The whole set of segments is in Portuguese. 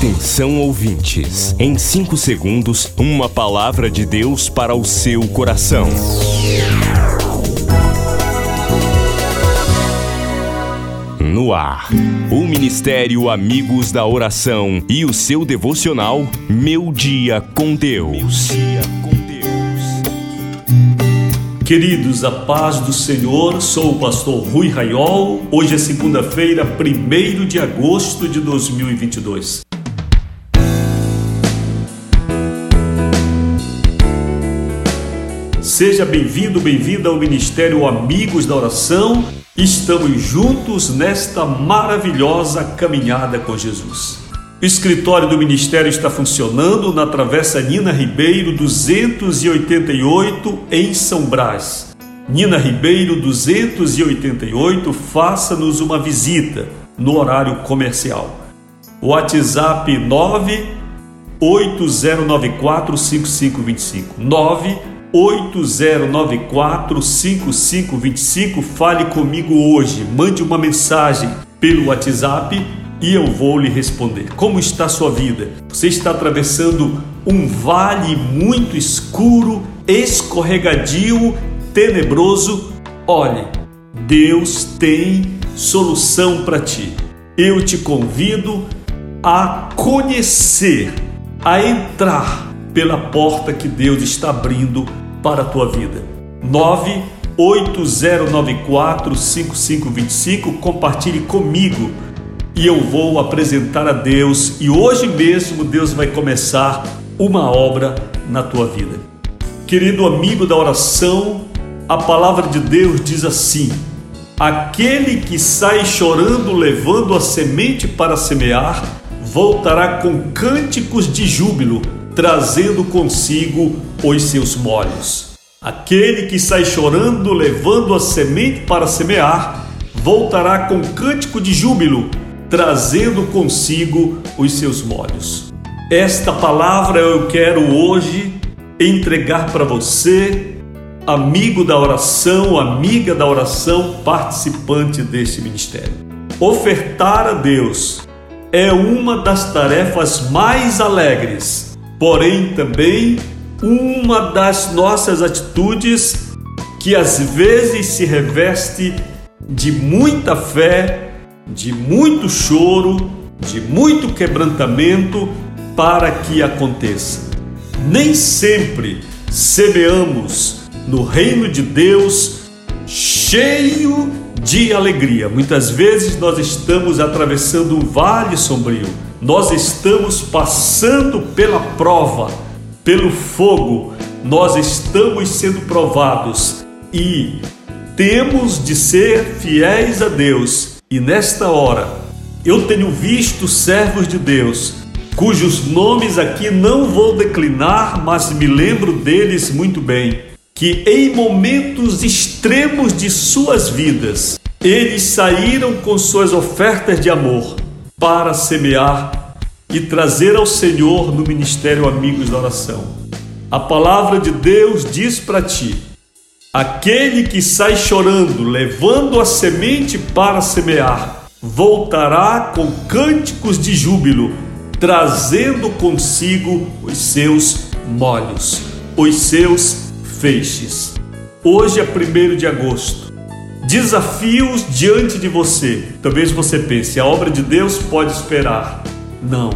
Atenção ouvintes, em 5 segundos, uma palavra de Deus para o seu coração. No ar, o Ministério Amigos da Oração e o seu devocional Meu Dia com Deus. Queridos, a paz do Senhor, sou o pastor Rui Raiol. Hoje é segunda-feira, 1 de agosto de 2022. Seja bem-vindo, bem-vinda ao Ministério Amigos da Oração. Estamos juntos nesta maravilhosa caminhada com Jesus. O escritório do ministério está funcionando na Travessa Nina Ribeiro 288 em São Brás. Nina Ribeiro 288, faça-nos uma visita no horário comercial. WhatsApp 98094 5525 9 80945525. Fale comigo hoje, mande uma mensagem pelo WhatsApp e eu vou lhe responder. Como está a sua vida? Você está atravessando um vale muito escuro, escorregadio, tenebroso? Olhe, Deus tem solução para ti. Eu te convido a conhecer, a entrar pela porta que Deus está abrindo para a tua vida. 980945525, compartilhe comigo e eu vou apresentar a Deus e hoje mesmo Deus vai começar uma obra na tua vida. Querido amigo da oração, a palavra de Deus diz assim: Aquele que sai chorando levando a semente para semear, voltará com cânticos de júbilo trazendo consigo os seus molhos. Aquele que sai chorando, levando a semente para semear, voltará com cântico de júbilo, trazendo consigo os seus molhos. Esta palavra eu quero hoje entregar para você, amigo da oração, amiga da oração, participante deste ministério. Ofertar a Deus é uma das tarefas mais alegres porém também uma das nossas atitudes que às vezes se reveste de muita fé, de muito choro, de muito quebrantamento para que aconteça. Nem sempre semeamos no reino de Deus cheio de alegria. Muitas vezes nós estamos atravessando um vale sombrio nós estamos passando pela prova, pelo fogo, nós estamos sendo provados e temos de ser fiéis a Deus. E nesta hora, eu tenho visto servos de Deus, cujos nomes aqui não vou declinar, mas me lembro deles muito bem, que em momentos extremos de suas vidas, eles saíram com suas ofertas de amor para semear e trazer ao Senhor no ministério Amigos da Oração. A palavra de Deus diz para ti: aquele que sai chorando, levando a semente para semear, voltará com cânticos de júbilo, trazendo consigo os seus molhos, os seus feixes. Hoje é 1 de agosto desafios diante de você. Talvez você pense, a obra de Deus pode esperar. Não.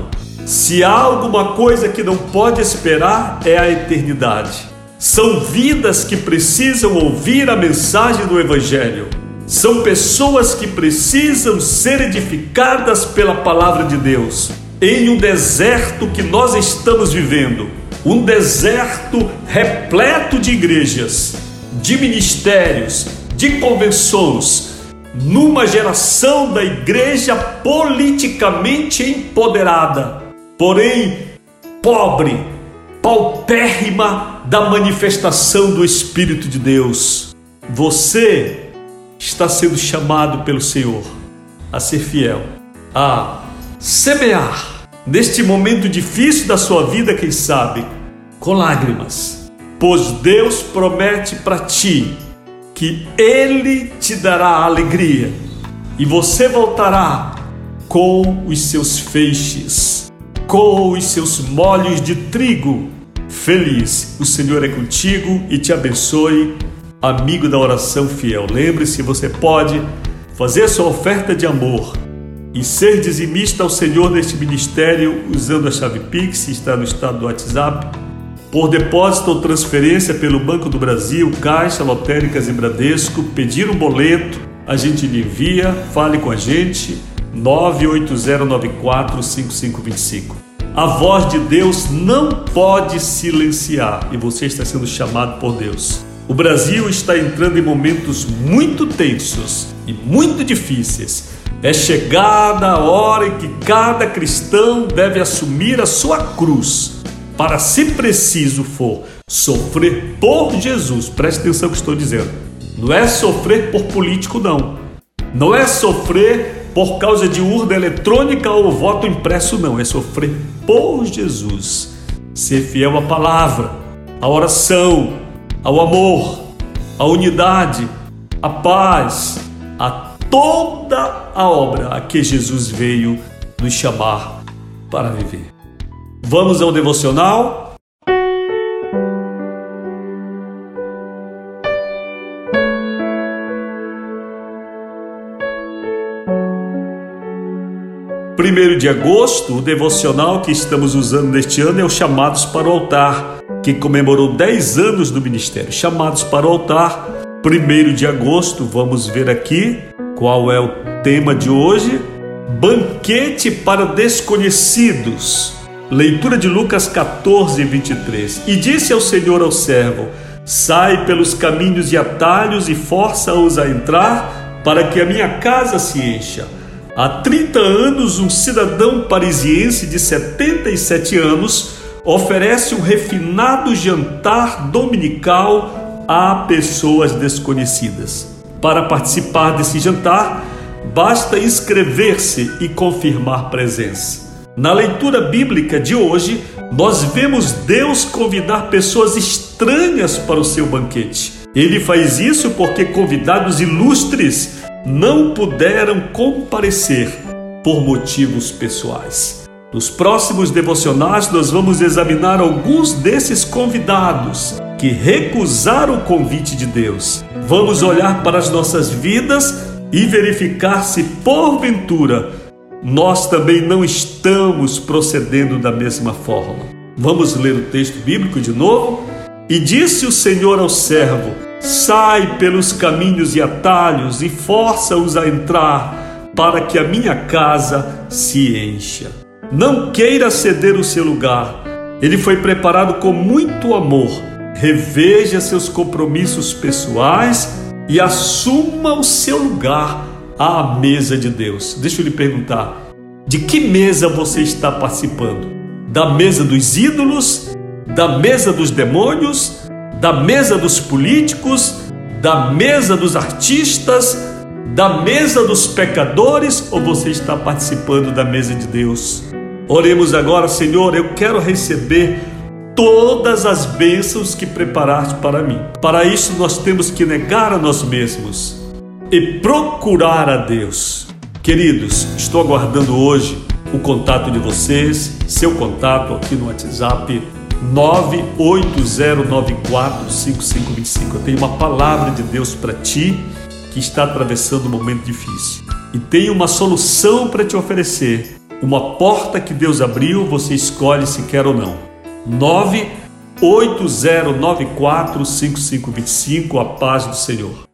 Se há alguma coisa que não pode esperar, é a eternidade. São vidas que precisam ouvir a mensagem do Evangelho. São pessoas que precisam ser edificadas pela palavra de Deus. Em um deserto que nós estamos vivendo, um deserto repleto de igrejas, de ministérios, de convenções numa geração da igreja politicamente empoderada, porém pobre, paupérrima da manifestação do Espírito de Deus. Você está sendo chamado pelo Senhor a ser fiel, a semear neste momento difícil da sua vida, quem sabe, com lágrimas, pois Deus promete para ti que Ele te dará alegria e você voltará com os seus feixes. com os seus molhos de trigo. Feliz, o Senhor é contigo e te abençoe, amigo da oração fiel. Lembre-se, você pode fazer sua oferta de amor e ser dizimista ao Senhor neste ministério usando a chave Pix, está no estado do WhatsApp, por depósito ou transferência pelo Banco do Brasil, Caixa, Lotéricas e Bradesco, pedir um boleto, a gente lhe envia, fale com a gente, 980945525. A voz de Deus não pode silenciar e você está sendo chamado por Deus. O Brasil está entrando em momentos muito tensos e muito difíceis. É chegada a hora em que cada cristão deve assumir a sua cruz para, se preciso for, sofrer por Jesus. Preste atenção no que estou dizendo. Não é sofrer por político, não. Não é sofrer por causa de urna eletrônica ou voto impresso, não. É sofrer por Jesus. Ser fiel à palavra, à oração, ao amor, à unidade, à paz, a toda a obra a que Jesus veio nos chamar para viver. Vamos ao devocional? Primeiro de agosto, o devocional que estamos usando neste ano é o Chamados para o Altar, que comemorou 10 anos do ministério. Chamados para o Altar, primeiro de agosto, vamos ver aqui qual é o tema de hoje? Banquete para desconhecidos. Leitura de Lucas 14, 23. E disse ao Senhor ao servo: Sai pelos caminhos e atalhos e força-os a entrar, para que a minha casa se encha. Há 30 anos, um cidadão parisiense de 77 anos oferece um refinado jantar dominical a pessoas desconhecidas. Para participar desse jantar, basta inscrever-se e confirmar presença. Na leitura bíblica de hoje, nós vemos Deus convidar pessoas estranhas para o seu banquete. Ele faz isso porque convidados ilustres não puderam comparecer por motivos pessoais. Nos próximos devocionais, nós vamos examinar alguns desses convidados que recusaram o convite de Deus. Vamos olhar para as nossas vidas e verificar se porventura nós também não estamos procedendo da mesma forma. Vamos ler o texto bíblico de novo? E disse o Senhor ao servo: Sai pelos caminhos e atalhos e força-os a entrar, para que a minha casa se encha. Não queira ceder o seu lugar. Ele foi preparado com muito amor reveja seus compromissos pessoais e assuma o seu lugar à mesa de Deus. Deixa eu lhe perguntar: de que mesa você está participando? Da mesa dos ídolos? Da mesa dos demônios? Da mesa dos políticos? Da mesa dos artistas? Da mesa dos pecadores? Ou você está participando da mesa de Deus? Oremos agora, Senhor, eu quero receber todas as bênçãos que preparaste para mim. Para isso, nós temos que negar a nós mesmos e procurar a Deus. Queridos, estou aguardando hoje o contato de vocês, seu contato aqui no WhatsApp 980945525. Eu tenho uma palavra de Deus para ti que está atravessando um momento difícil e tenho uma solução para te oferecer. Uma porta que Deus abriu, você escolhe se quer ou não. 980945525, a paz do Senhor.